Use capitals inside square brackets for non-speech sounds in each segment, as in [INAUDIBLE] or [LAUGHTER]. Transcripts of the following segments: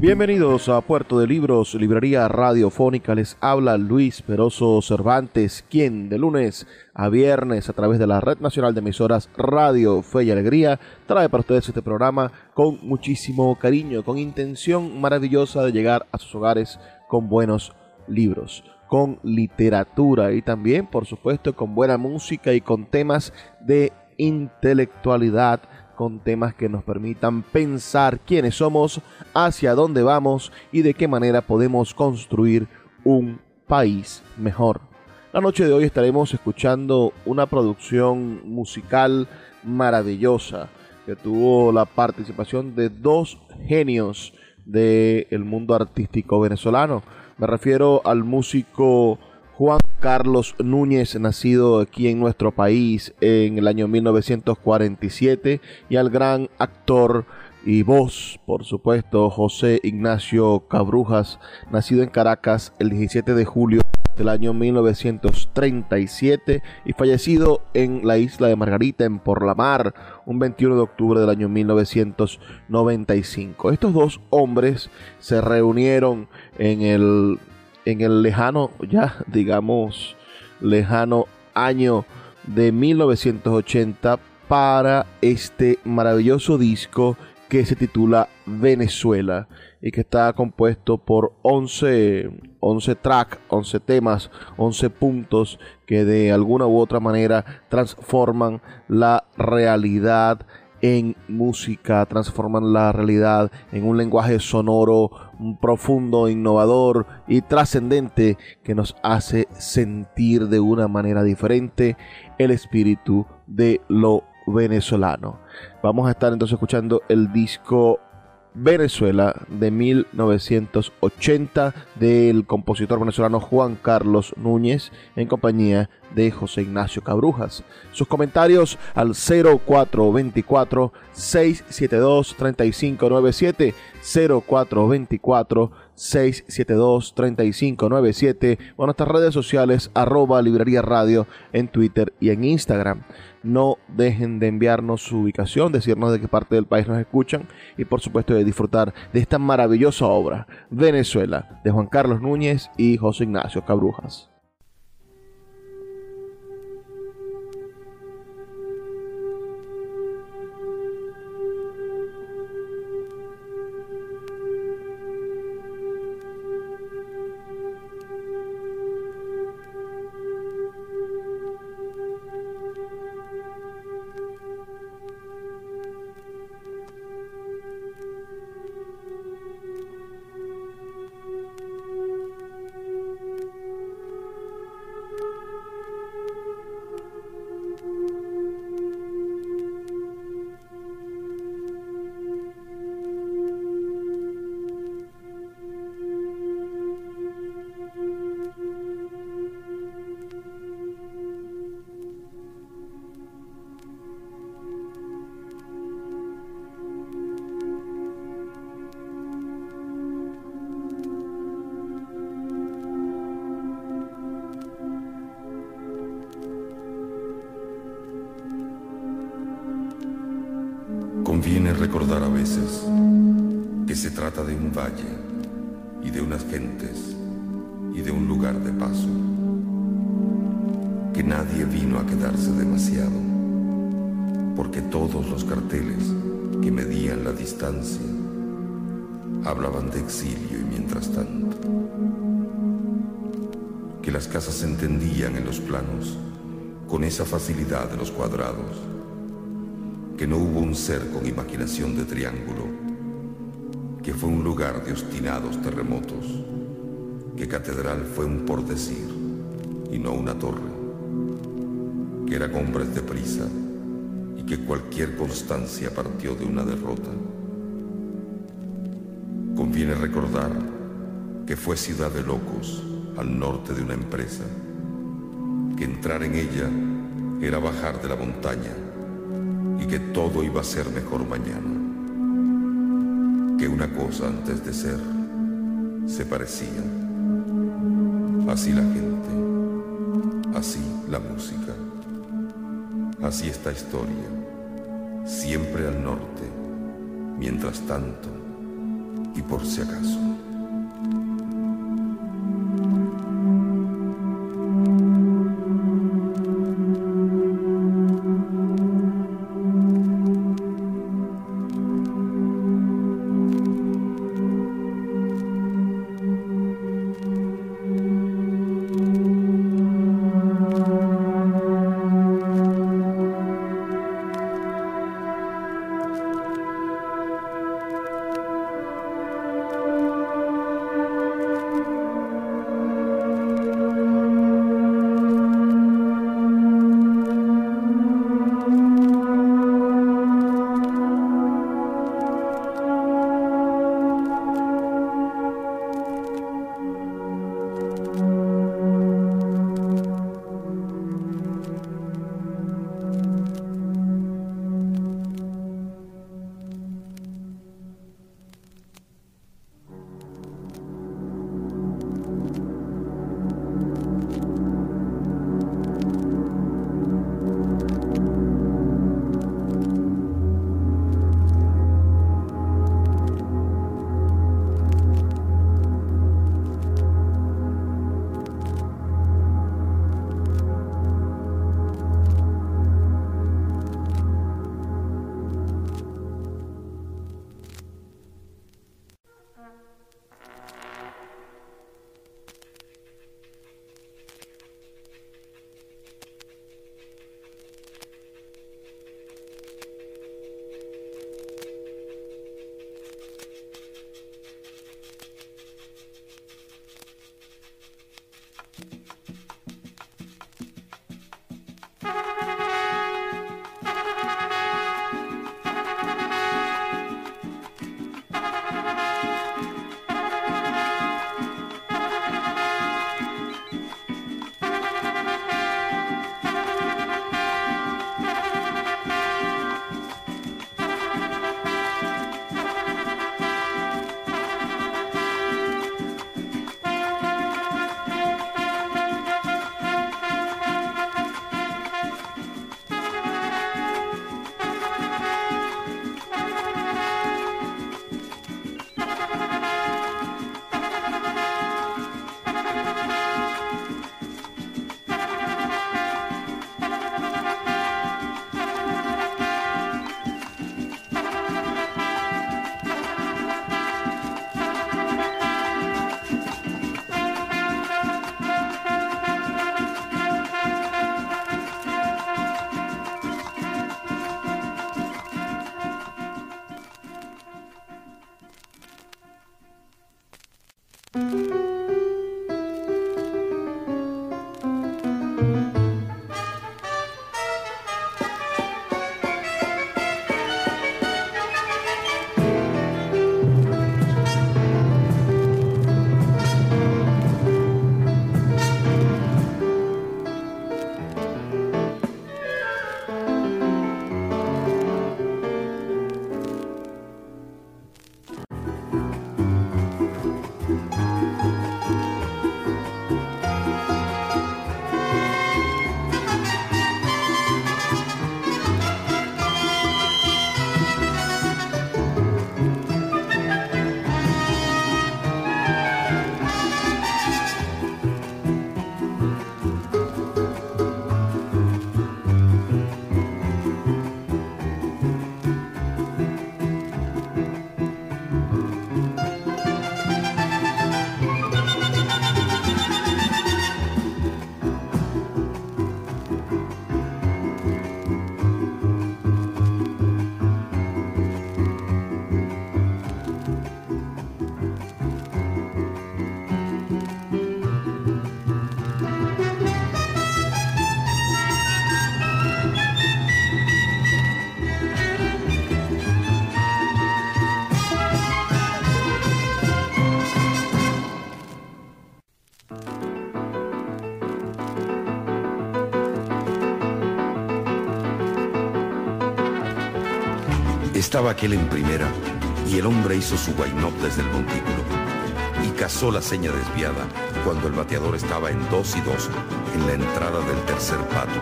Bienvenidos a Puerto de Libros, Librería Radiofónica. Les habla Luis Peroso Cervantes, quien de lunes a viernes a través de la Red Nacional de Emisoras Radio Fe y Alegría trae para ustedes este programa con muchísimo cariño, con intención maravillosa de llegar a sus hogares con buenos libros con literatura y también, por supuesto, con buena música y con temas de intelectualidad con temas que nos permitan pensar quiénes somos, hacia dónde vamos y de qué manera podemos construir un país mejor. La noche de hoy estaremos escuchando una producción musical maravillosa que tuvo la participación de dos genios del mundo artístico venezolano. Me refiero al músico Juan Carlos Núñez, nacido aquí en nuestro país en el año 1947, y al gran actor y voz, por supuesto, José Ignacio Cabrujas, nacido en Caracas el 17 de julio del año 1937 y fallecido en la isla de Margarita, en Por la Mar, un 21 de octubre del año 1995. Estos dos hombres se reunieron en el en el lejano, ya [LAUGHS] digamos, lejano año de 1980 para este maravilloso disco que se titula Venezuela y que está compuesto por 11, 11 tracks, 11 temas, 11 puntos que de alguna u otra manera transforman la realidad en música, transforman la realidad en un lenguaje sonoro profundo, innovador y trascendente que nos hace sentir de una manera diferente el espíritu de lo venezolano. Vamos a estar entonces escuchando el disco Venezuela de 1980 del compositor venezolano Juan Carlos Núñez en compañía de José Ignacio Cabrujas. Sus comentarios al 0424 672 3597 0424 672 3597 o nuestras redes sociales arroba librería radio en Twitter y en Instagram no dejen de enviarnos su ubicación, decirnos de qué parte del país nos escuchan y por supuesto de disfrutar de esta maravillosa obra, Venezuela, de Juan Carlos Núñez y José Ignacio Cabrujas. Que se trata de un valle y de unas gentes y de un lugar de paso. que nadie vino a quedarse demasiado, porque todos los carteles que medían la distancia hablaban de exilio y mientras tanto, que las casas se entendían en los planos con esa facilidad de los cuadrados, que no hubo un ser con imaginación de triángulo, que fue un lugar de obstinados terremotos, que catedral fue un por decir y no una torre, que era hombres de prisa y que cualquier constancia partió de una derrota. Conviene recordar que fue ciudad de locos al norte de una empresa que entrar en ella era bajar de la montaña y que todo iba a ser mejor mañana. Que una cosa antes de ser se parecía. Así la gente, así la música, así esta historia, siempre al norte, mientras tanto y por si acaso. Estaba aquel en primera y el hombre hizo su guainop desde el montículo y cazó la seña desviada cuando el bateador estaba en dos y dos en la entrada del tercer pato.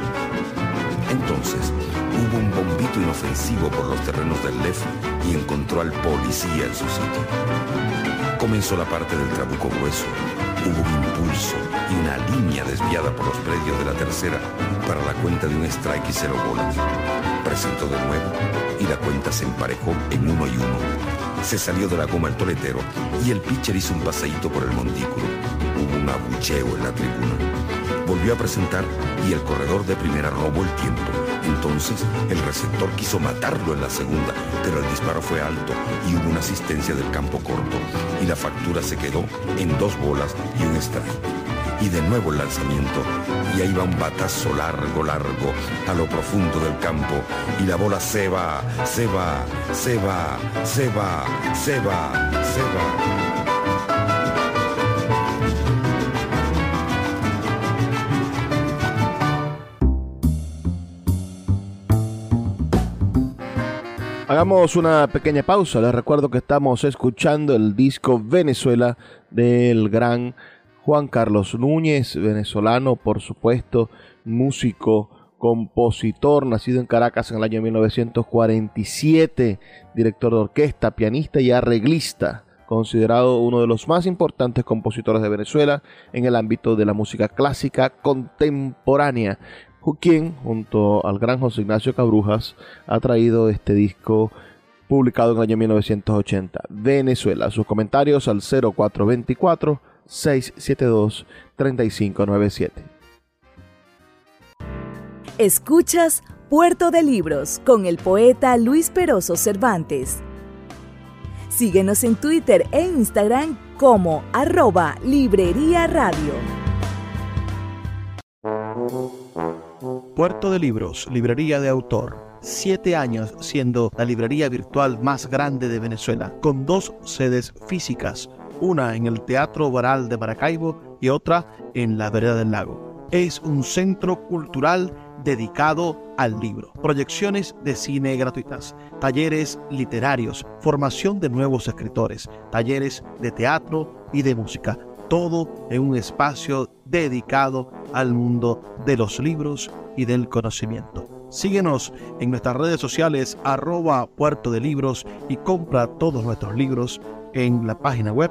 Entonces hubo un bombito inofensivo por los terrenos del left y encontró al policía en su sitio. Comenzó la parte del trabuco grueso. Hubo un impulso y una línea desviada por los predios de la tercera para la cuenta de un strike y cero bolas. Presentó de nuevo y la cuenta se emparejó en uno y uno. Se salió de la goma el toletero y el pitcher hizo un paseíto por el montículo. Hubo un abucheo en la tribuna. Volvió a presentar y el corredor de primera robó el tiempo. Entonces el receptor quiso matarlo en la segunda, pero el disparo fue alto y hubo una asistencia del campo corto y la factura se quedó en dos bolas y un strike y de nuevo el lanzamiento. Y ahí va un batazo largo, largo, a lo profundo del campo. Y la bola se va, se va, se va, se va, se va, se va. Hagamos una pequeña pausa. Les recuerdo que estamos escuchando el disco Venezuela del gran Juan Carlos Núñez, venezolano, por supuesto, músico, compositor, nacido en Caracas en el año 1947, director de orquesta, pianista y arreglista, considerado uno de los más importantes compositores de Venezuela en el ámbito de la música clásica contemporánea, quien, junto al gran José Ignacio Cabrujas, ha traído este disco publicado en el año 1980. Venezuela. Sus comentarios al 0424 672-3597. Escuchas Puerto de Libros con el poeta Luis Peroso Cervantes. Síguenos en Twitter e Instagram como arroba Librería Radio. Puerto de Libros, Librería de Autor. Siete años siendo la librería virtual más grande de Venezuela, con dos sedes físicas una en el Teatro Baral de Maracaibo y otra en la Vereda del Lago. Es un centro cultural dedicado al libro, proyecciones de cine gratuitas, talleres literarios, formación de nuevos escritores, talleres de teatro y de música, todo en un espacio dedicado al mundo de los libros y del conocimiento. Síguenos en nuestras redes sociales arroba puerto de libros y compra todos nuestros libros en la página web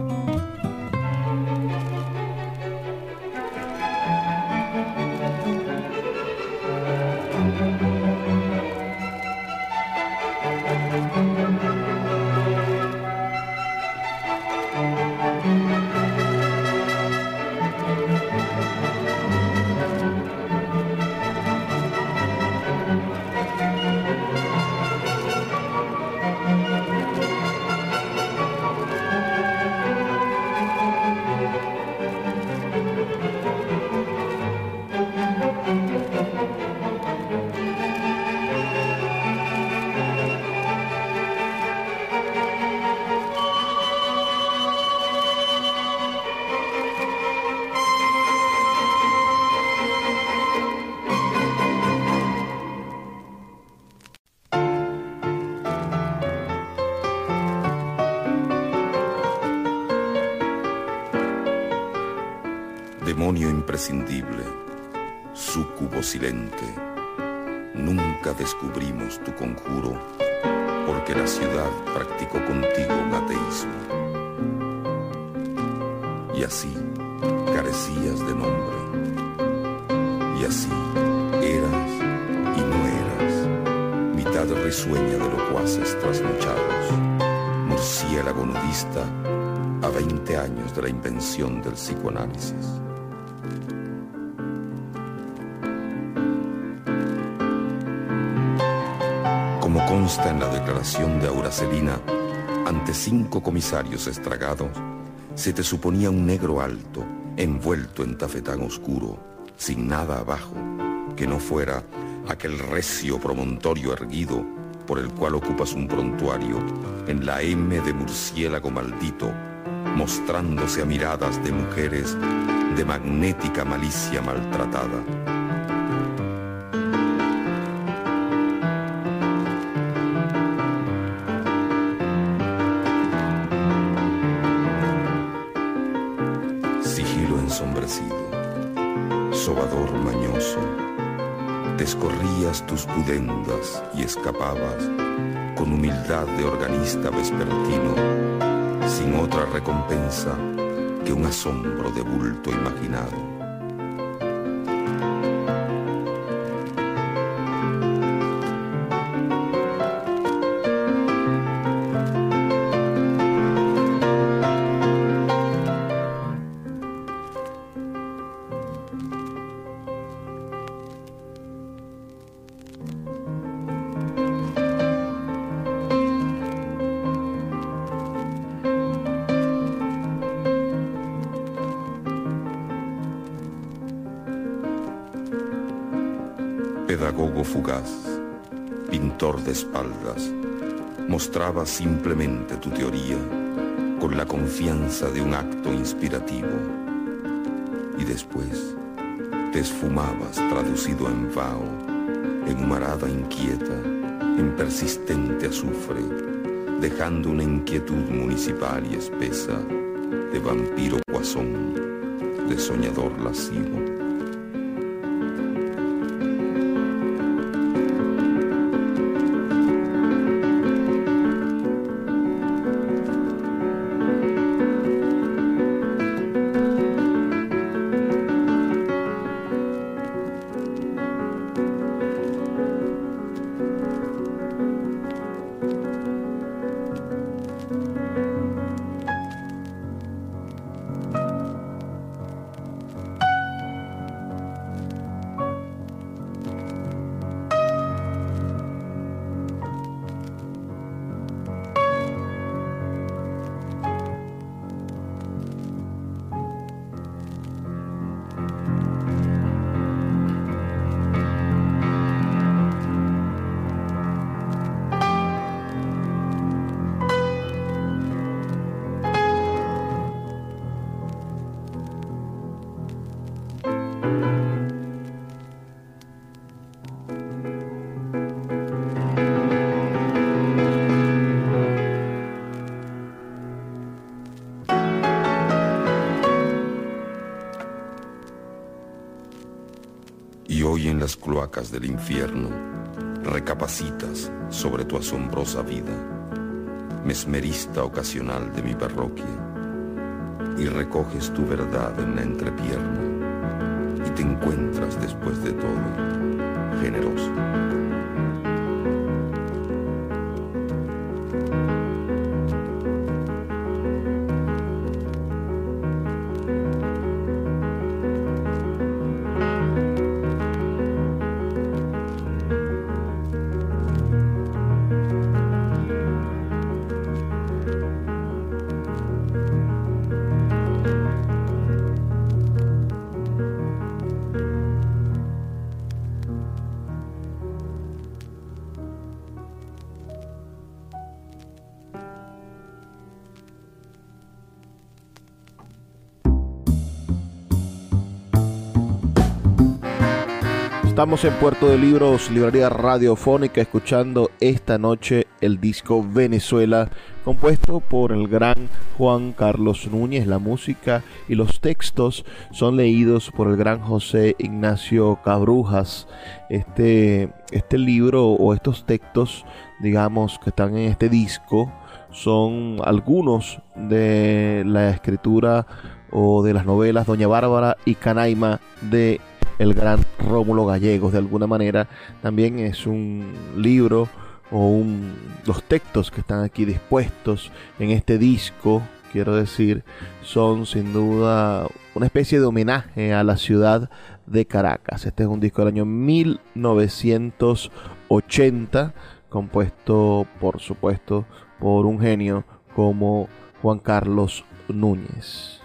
Imprescindible, sucubo silente. Nunca descubrimos tu conjuro, porque la ciudad practicó contigo un ateísmo. Y así carecías de nombre. Y así eras y no eras, mitad risueña de locuaces trasnochados, murciélago nudista a 20 años de la invención del psicoanálisis. Consta en la declaración de Auracelina ante cinco comisarios estragados, se te suponía un negro alto, envuelto en tafetán oscuro, sin nada abajo, que no fuera aquel recio promontorio erguido por el cual ocupas un prontuario en la M de murciélago maldito, mostrándose a miradas de mujeres de magnética malicia maltratada. Sobador mañoso, descorrías tus pudendas y escapabas con humildad de organista vespertino, sin otra recompensa que un asombro de bulto imaginado. Espaldas, mostraba simplemente tu teoría con la confianza de un acto inspirativo. Y después te esfumabas traducido en vaho, en humarada inquieta, en persistente azufre, dejando una inquietud municipal y espesa de vampiro guasón, de soñador lascivo. Cloacas del infierno, recapacitas sobre tu asombrosa vida, mesmerista ocasional de mi parroquia, y recoges tu verdad en la entrepierna, y te encuentras después de todo generoso. Estamos en Puerto de Libros, librería radiofónica, escuchando esta noche el disco Venezuela, compuesto por el gran Juan Carlos Núñez. La música y los textos son leídos por el gran José Ignacio Cabrujas. Este, este libro o estos textos, digamos, que están en este disco, son algunos de la escritura o de las novelas Doña Bárbara y Canaima de el gran Rómulo Gallegos. De alguna manera también es un libro o un, los textos que están aquí dispuestos en este disco, quiero decir, son sin duda una especie de homenaje a la ciudad de Caracas. Este es un disco del año 1980, compuesto por supuesto por un genio como Juan Carlos Núñez.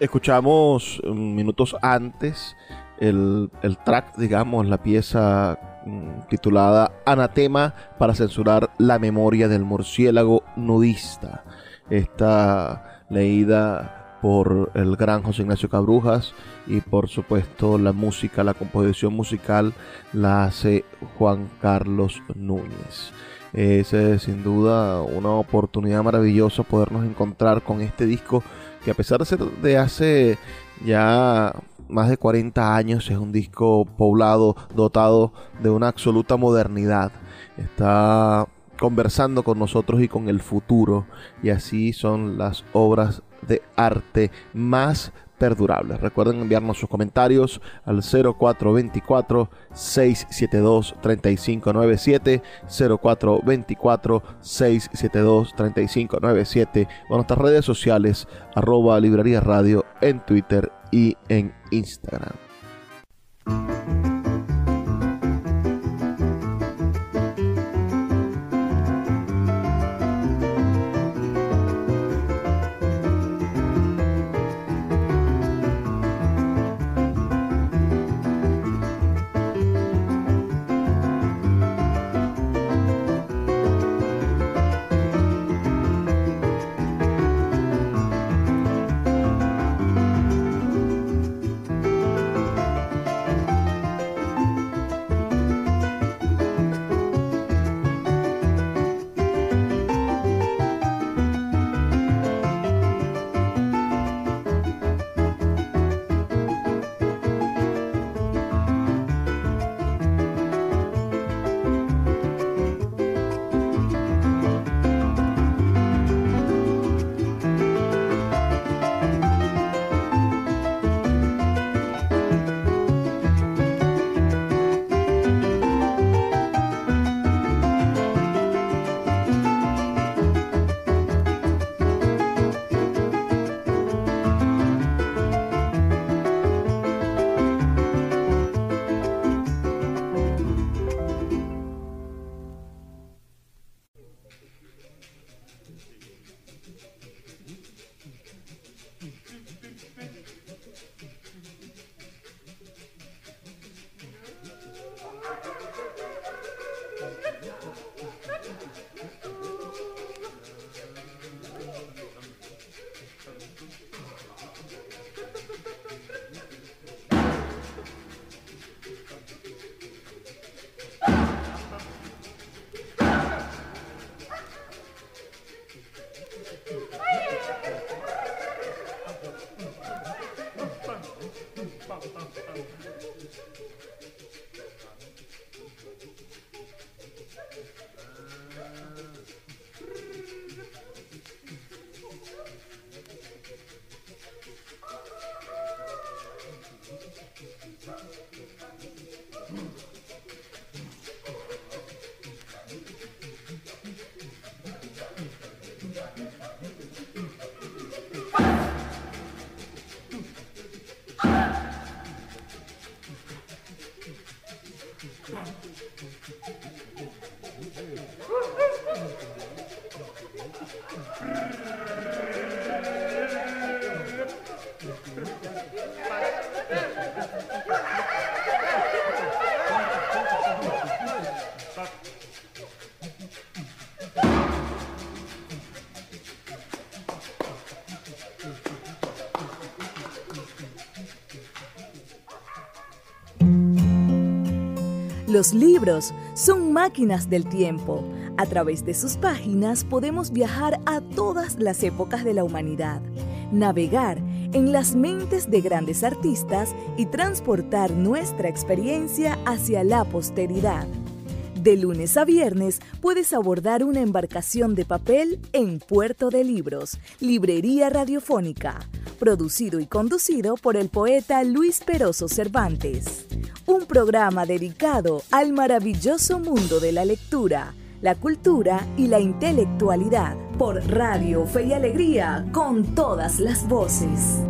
Escuchamos mm, minutos antes el, el track, digamos, la pieza mm, titulada Anatema para censurar la memoria del murciélago nudista. Esta leída por el gran José Ignacio Cabrujas y por supuesto la música, la composición musical la hace Juan Carlos Núñez. Es sin duda una oportunidad maravillosa podernos encontrar con este disco que a pesar de ser de hace ya más de 40 años es un disco poblado, dotado de una absoluta modernidad. Está conversando con nosotros y con el futuro y así son las obras de arte más perdurables. Recuerden enviarnos sus comentarios al 0424 672 3597 0424 672 3597 o nuestras redes sociales arroba librería radio en Twitter y en Instagram. Los libros son máquinas del tiempo. A través de sus páginas podemos viajar a todas las épocas de la humanidad, navegar en las mentes de grandes artistas y transportar nuestra experiencia hacia la posteridad. De lunes a viernes puedes abordar una embarcación de papel en Puerto de Libros, Librería Radiofónica, producido y conducido por el poeta Luis Peroso Cervantes un programa dedicado al maravilloso mundo de la lectura, la cultura y la intelectualidad por Radio Fe y Alegría con todas las voces.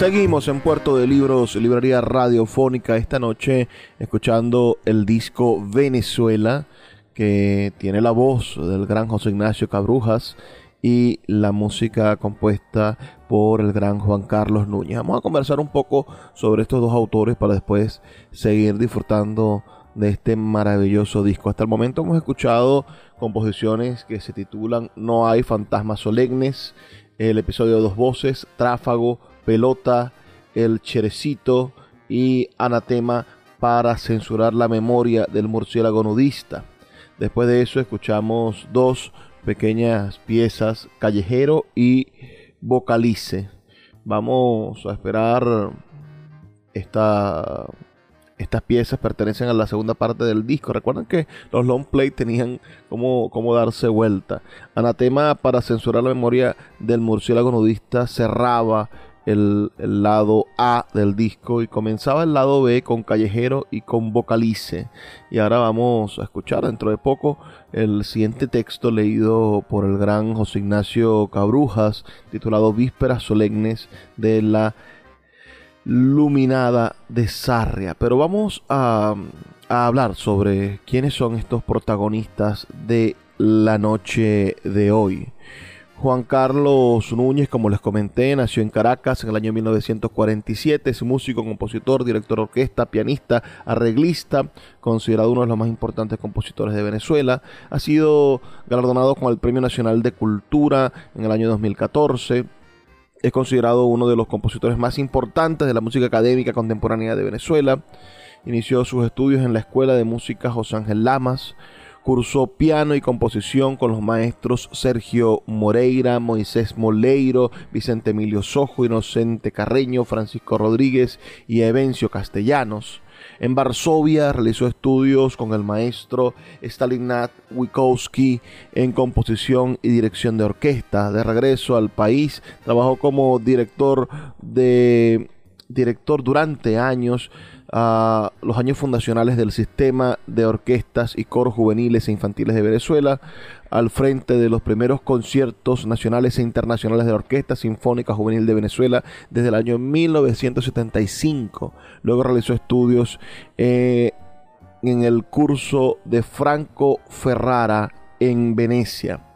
Seguimos en Puerto de Libros, librería radiofónica esta noche, escuchando el disco Venezuela, que tiene la voz del gran José Ignacio Cabrujas y la música compuesta por el gran Juan Carlos Núñez. Vamos a conversar un poco sobre estos dos autores para después seguir disfrutando de este maravilloso disco. Hasta el momento hemos escuchado composiciones que se titulan No hay fantasmas solemnes, el episodio Dos Voces, Tráfago, Pelota, El Cherecito y Anatema para censurar la memoria del murciélago nudista. Después de eso escuchamos dos pequeñas piezas, Callejero y Vocalice. Vamos a esperar esta estas piezas pertenecen a la segunda parte del disco. Recuerden que los long play tenían como, como darse vuelta. Anatema para censurar la memoria del murciélago nudista cerraba el, lado A del disco y comenzaba el lado B con Callejero y con Vocalice. Y ahora vamos a escuchar dentro de poco el siguiente texto leído por el gran José Ignacio Cabrujas, titulado Vísperas Solemnes de la Luminada de Sarria. Pero vamos a, a hablar sobre quiénes son estos protagonistas de la noche de hoy. Juan Carlos Núñez, como les comenté, nació en Caracas en el año 1947. Es músico, compositor, director de orquesta, pianista, arreglista, considerado uno de los más importantes compositores de Venezuela. Ha sido galardonado con el Premio Nacional de Cultura en el año 2014. Es considerado uno de los compositores más importantes de la música académica contemporánea de Venezuela. Inició sus estudios en la Escuela de Música José Ángel Lamas Cursó piano y composición con los maestros Sergio Moreira, Moisés Moleiro, Vicente Emilio Sojo, Inocente Carreño, Francisco Rodríguez y Evencio Castellanos. En Varsovia realizó estudios con el maestro Stalinat Wikowski en composición y dirección de orquesta. De regreso al país, trabajó como director de director durante años a los años fundacionales del sistema de orquestas y coros juveniles e infantiles de Venezuela, al frente de los primeros conciertos nacionales e internacionales de la Orquesta Sinfónica Juvenil de Venezuela desde el año 1975. Luego realizó estudios eh, en el curso de Franco Ferrara en Venecia.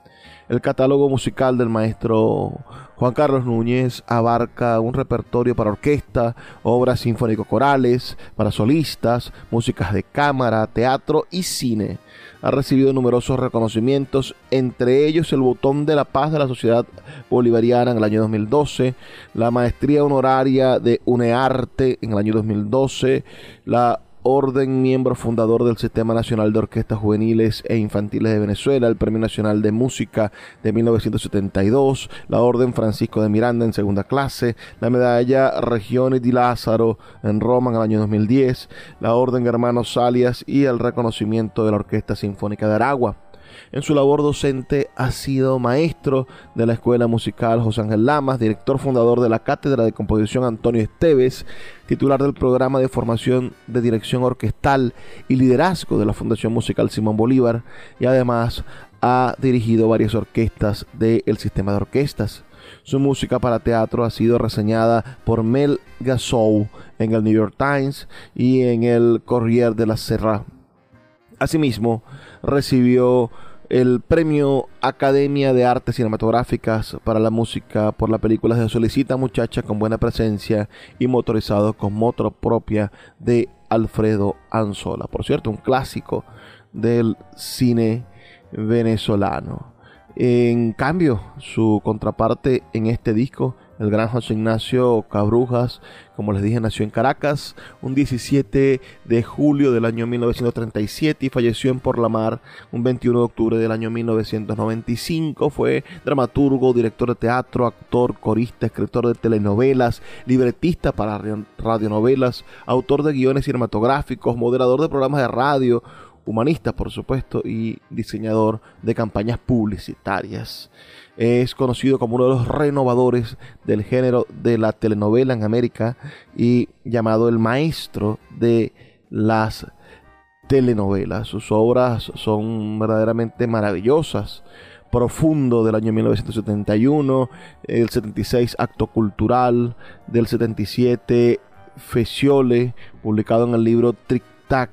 El catálogo musical del maestro Juan Carlos Núñez abarca un repertorio para orquesta, obras sinfónico-corales, para solistas, músicas de cámara, teatro y cine. Ha recibido numerosos reconocimientos, entre ellos el Botón de la Paz de la Sociedad Bolivariana en el año 2012, la Maestría Honoraria de UNEARTE en el año 2012, la orden miembro fundador del Sistema Nacional de Orquestas Juveniles e Infantiles de Venezuela, el Premio Nacional de Música de 1972, la Orden Francisco de Miranda en segunda clase, la Medalla Regiones di Lázaro en Roma en el año 2010, la Orden Hermanos Salias y el reconocimiento de la Orquesta Sinfónica de Aragua. En su labor docente ha sido maestro de la Escuela Musical José Ángel Lamas, director fundador de la Cátedra de Composición Antonio Esteves, titular del programa de formación de dirección orquestal y liderazgo de la Fundación Musical Simón Bolívar y además ha dirigido varias orquestas del sistema de orquestas. Su música para teatro ha sido reseñada por Mel Gasol en el New York Times y en el Corriere de la Serra. Asimismo, recibió el premio Academia de Artes Cinematográficas para la música por la película Se solicita muchacha con buena presencia y motorizado con moto propia de Alfredo Anzola. Por cierto, un clásico del cine venezolano. En cambio, su contraparte en este disco, el gran José Ignacio Cabrujas, como les dije, nació en Caracas un 17 de julio del año 1937 y falleció en Por la Mar un 21 de octubre del año 1995. Fue dramaturgo, director de teatro, actor, corista, escritor de telenovelas, libretista para radionovelas, autor de guiones cinematográficos, moderador de programas de radio, humanista, por supuesto, y diseñador de campañas publicitarias. Es conocido como uno de los renovadores del género de la telenovela en América y llamado el maestro de las telenovelas. Sus obras son verdaderamente maravillosas. Profundo del año 1971, el 76 Acto Cultural, del 77 Feciole, publicado en el libro Tric Tac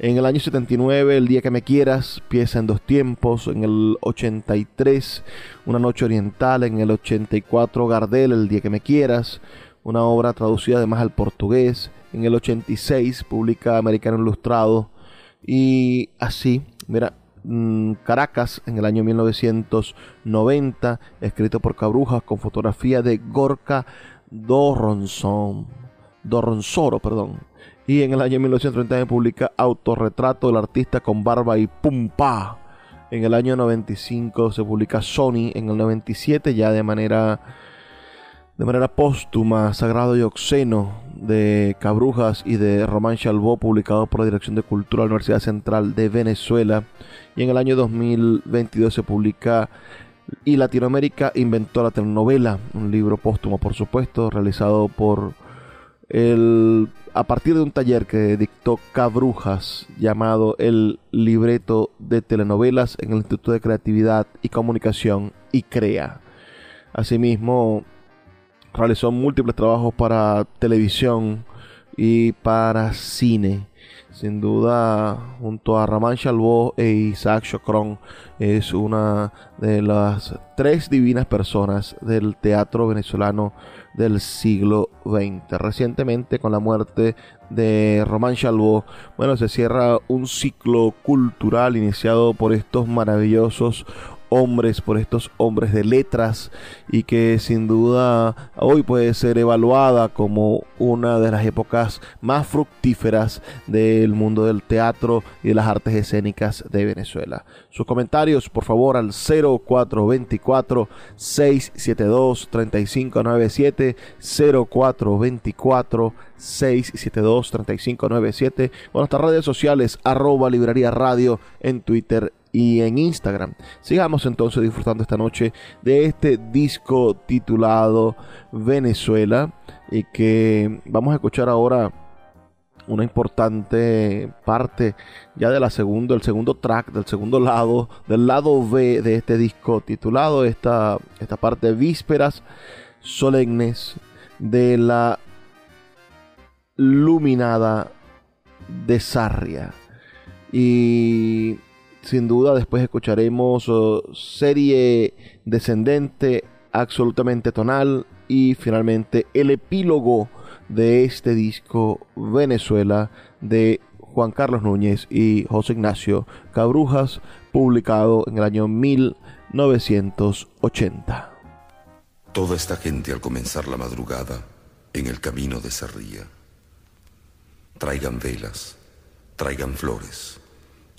en el año 79, El Día que Me Quieras, pieza en dos tiempos. En el 83, Una Noche Oriental. En el 84, Gardel, El Día que Me Quieras. Una obra traducida además al portugués. En el 86, publica Americano Ilustrado. Y así, mira, mm, Caracas en el año 1990, escrito por Cabrujas con fotografía de Gorka Dorronzón, Dorronzoro, perdón. Y en el año 1930 publica Autorretrato del artista con barba y pumpa. En el año 95 se publica Sony. En el 97 ya de manera de manera póstuma Sagrado y Oxeno de Cabrujas y de Román Chalbó, publicado por la Dirección de Cultura de la Universidad Central de Venezuela. Y en el año 2022 se publica Y Latinoamérica inventó la telenovela, un libro póstumo por supuesto, realizado por el a partir de un taller que dictó Cabrujas llamado El Libreto de Telenovelas en el Instituto de Creatividad y Comunicación y CREA. Asimismo, realizó múltiples trabajos para televisión y para cine. Sin duda, junto a Ramán Chalbó e Isaac Chocron, es una de las tres divinas personas del teatro venezolano del siglo XX. Recientemente, con la muerte de Román Chalbó, bueno, se cierra un ciclo cultural iniciado por estos maravillosos hombres, por estos hombres de letras y que sin duda hoy puede ser evaluada como una de las épocas más fructíferas del mundo del teatro y de las artes escénicas de Venezuela. Sus comentarios, por favor, al 0424 672 3597 0424 672 3597 o nuestras redes sociales arroba librería radio en Twitter y en Instagram. Sigamos entonces disfrutando esta noche de este disco titulado Venezuela y que vamos a escuchar ahora una importante parte ya de la segunda, el segundo track, del segundo lado, del lado B de este disco titulado esta, esta parte Vísperas Solemnes de la Luminada de Sarria. Y sin duda después escucharemos oh, serie descendente absolutamente tonal y finalmente el epílogo de este disco Venezuela de Juan Carlos Núñez y José Ignacio Cabrujas, publicado en el año 1980. Toda esta gente al comenzar la madrugada en el camino de Sarría. Traigan velas, traigan flores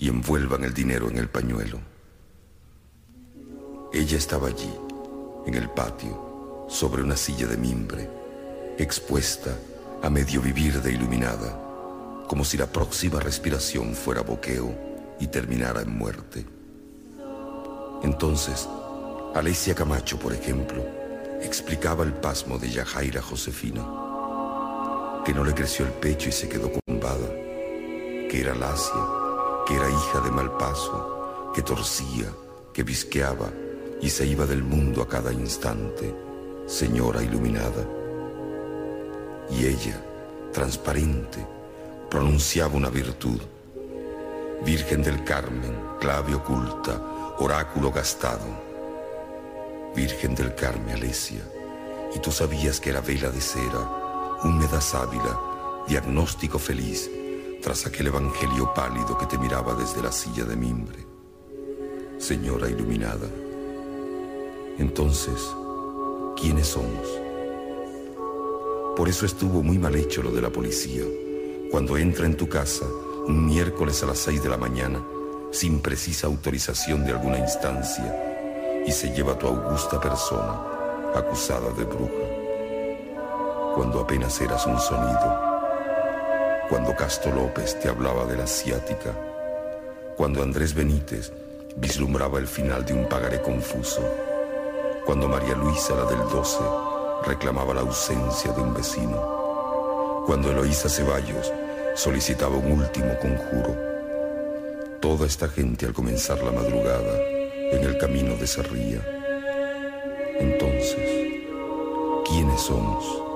y envuelvan el dinero en el pañuelo. Ella estaba allí, en el patio, sobre una silla de mimbre, expuesta a medio vivir de iluminada, como si la próxima respiración fuera boqueo y terminara en muerte. Entonces, Alesia Camacho, por ejemplo, explicaba el pasmo de Yajaira Josefina, que no le creció el pecho y se quedó combada, que era lacia, que era hija de mal paso, que torcía, que visqueaba y se iba del mundo a cada instante, señora iluminada. Y ella, transparente, pronunciaba una virtud, Virgen del Carmen, clave oculta, oráculo gastado. Virgen del Carmen, Alesia, y tú sabías que era vela de cera, húmeda sábila, diagnóstico feliz, tras aquel evangelio pálido que te miraba desde la silla de mimbre. Señora iluminada, entonces, ¿quiénes somos? Por eso estuvo muy mal hecho lo de la policía, cuando entra en tu casa un miércoles a las seis de la mañana, sin precisa autorización de alguna instancia, y se lleva tu augusta persona, acusada de bruja, cuando apenas eras un sonido, cuando Castro López te hablaba de la asiática, cuando Andrés Benítez vislumbraba el final de un pagaré confuso, cuando María Luisa, la del 12, reclamaba la ausencia de un vecino, cuando Eloísa Ceballos solicitaba un último conjuro. Toda esta gente al comenzar la madrugada en el camino de Sarría. Entonces, ¿quiénes somos?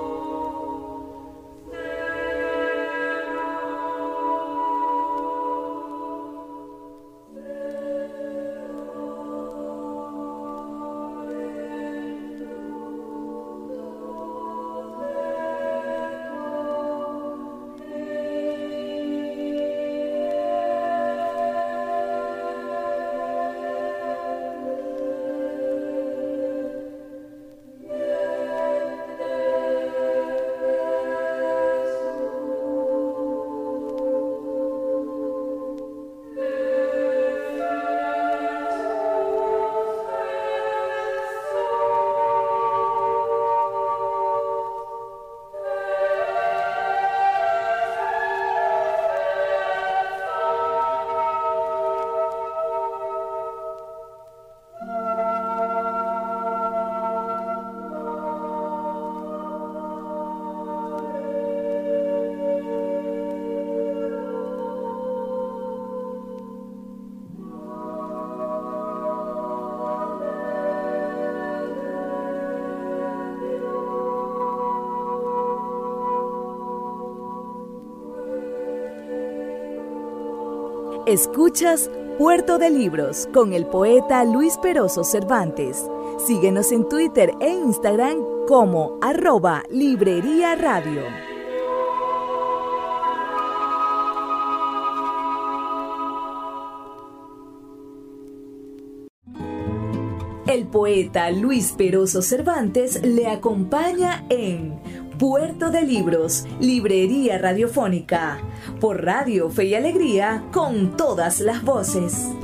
Escuchas Puerto de Libros con el poeta Luis Peroso Cervantes. Síguenos en Twitter e Instagram como arroba Librería Radio. El poeta Luis Peroso Cervantes le acompaña en Puerto de Libros, Librería Radiofónica, por Radio Fe y Alegría, con todas las voces.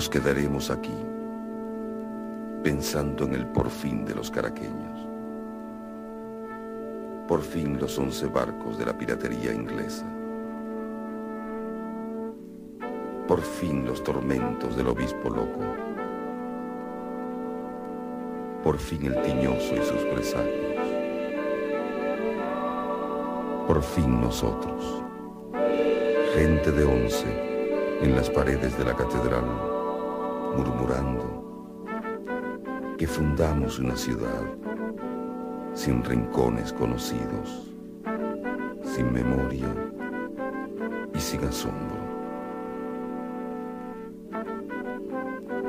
Nos quedaremos aquí, pensando en el porfín de los caraqueños. Por fin los once barcos de la piratería inglesa. Por fin los tormentos del obispo loco. Por fin el tiñoso y sus presagios. Por fin nosotros, gente de once en las paredes de la catedral murmurando que fundamos una ciudad sin rincones conocidos, sin memoria y sin asombro.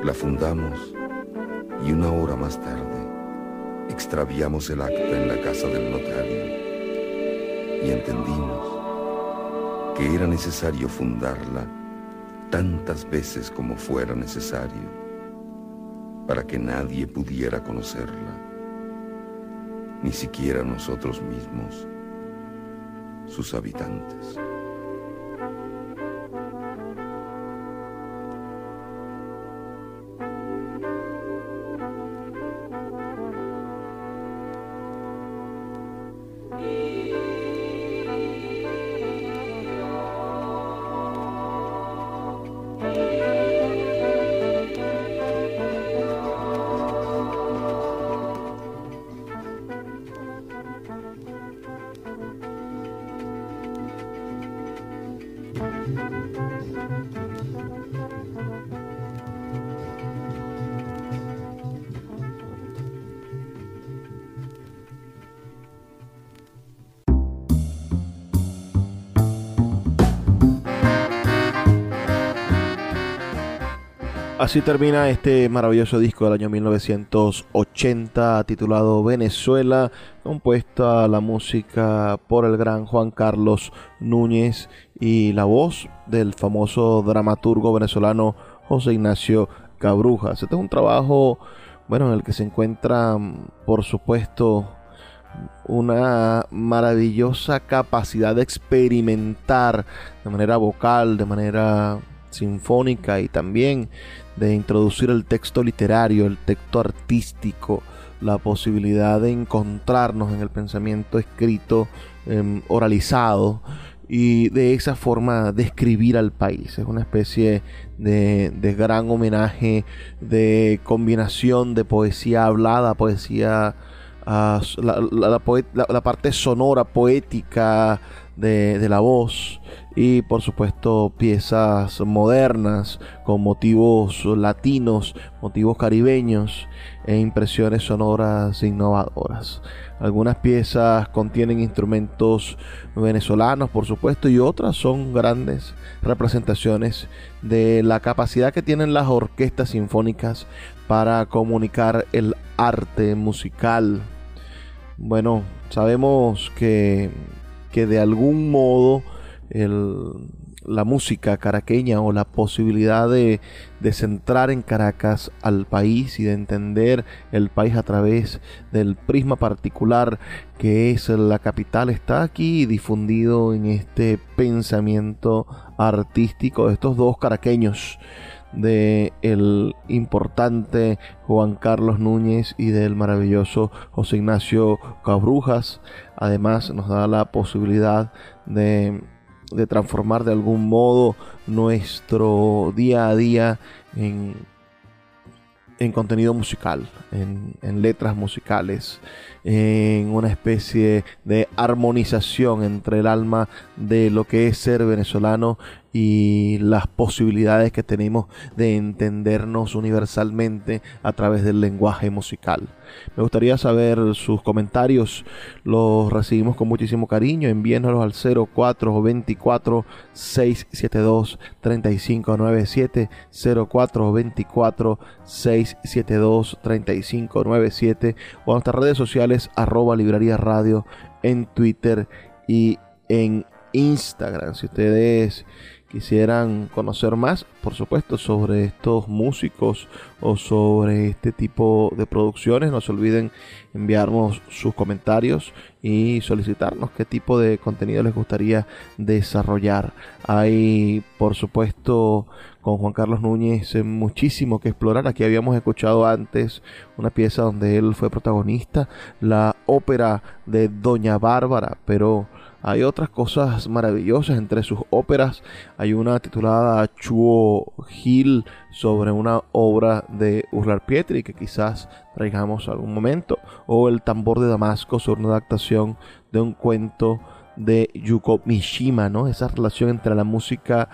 La fundamos y una hora más tarde extraviamos el acta en la casa del notario y entendimos que era necesario fundarla tantas veces como fuera necesario para que nadie pudiera conocerla, ni siquiera nosotros mismos, sus habitantes. Así termina este maravilloso disco del año 1980 titulado Venezuela, compuesta la música por el gran Juan Carlos Núñez y la voz del famoso dramaturgo venezolano José Ignacio Cabrujas. Este es un trabajo, bueno, en el que se encuentran, por supuesto, una maravillosa capacidad de experimentar de manera vocal, de manera sinfónica y también de introducir el texto literario, el texto artístico, la posibilidad de encontrarnos en el pensamiento escrito, em, oralizado y de esa forma describir al país. Es una especie de, gran homenaje, de combinación de poesía hablada, poesía, ah, la, parte sonora, poética de la voz y por supuesto piezas modernas con motivos latinos, motivos caribeños e impresiones sonoras innovadoras. Algunas piezas contienen instrumentos venezolanos, por supuesto, y otras son grandes representaciones de la capacidad que tienen las orquestas sinfónicas para comunicar el arte musical. Bueno, sabemos que, que de algún modo la música caraqueña o la posibilidad de, de, centrar en Caracas al país y de entender el país a través del prisma particular que es la capital está aquí difundido en este pensamiento artístico de estos dos caraqueños de el importante Juan Carlos Núñez y del maravilloso José Ignacio Cabrujas. Además nos da la posibilidad de de transformar de algún modo nuestro día a día en, en contenido musical, en, en letras musicales, en una especie de armonización entre el alma de lo que es ser venezolano y las posibilidades que tenemos de entendernos universalmente a través del lenguaje musical. Me gustaría saber sus comentarios, los recibimos con muchísimo cariño, envíenoslos al 0424 672 3597 0424 672 3597 o a nuestras redes sociales arroba librería radio en Twitter y en Instagram. Si ustedes quisieran conocer más, por supuesto, sobre estos músicos o sobre este tipo de producciones, no se olviden enviarnos sus comentarios y solicitarnos qué tipo de contenido les gustaría desarrollar. Hay, por supuesto, con Juan Carlos Núñez muchísimo que explorar. Aquí habíamos escuchado antes una pieza donde él fue protagonista, la ópera de Doña Bárbara, pero hay otras cosas maravillosas entre sus óperas. Hay una titulada Chuo Gil sobre una obra de Urlar Pietri que quizás traigamos algún momento. O El tambor de Damasco sobre una adaptación de un cuento de Yuko Mishima, ¿no? Esa relación entre la música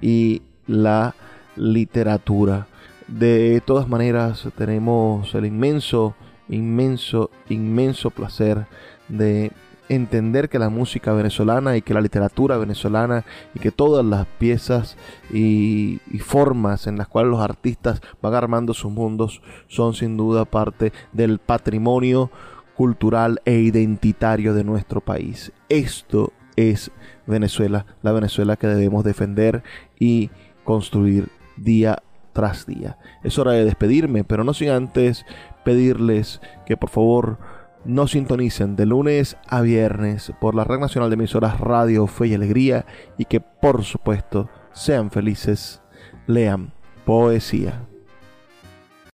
y la literatura. De todas maneras, tenemos el inmenso, inmenso, inmenso placer de entender que la música venezolana y que la literatura venezolana y que todas las piezas y, formas en las cuales los artistas van armando sus mundos son sin duda parte del patrimonio cultural e identitario de nuestro país. Esto es Venezuela, la Venezuela que debemos defender y construir día tras día. Es hora de despedirme, pero no sin antes pedirles que por favor no sintonicen de lunes a viernes por la Red Nacional de Emisoras Radio Fe y Alegría y que por supuesto sean felices, lean poesía.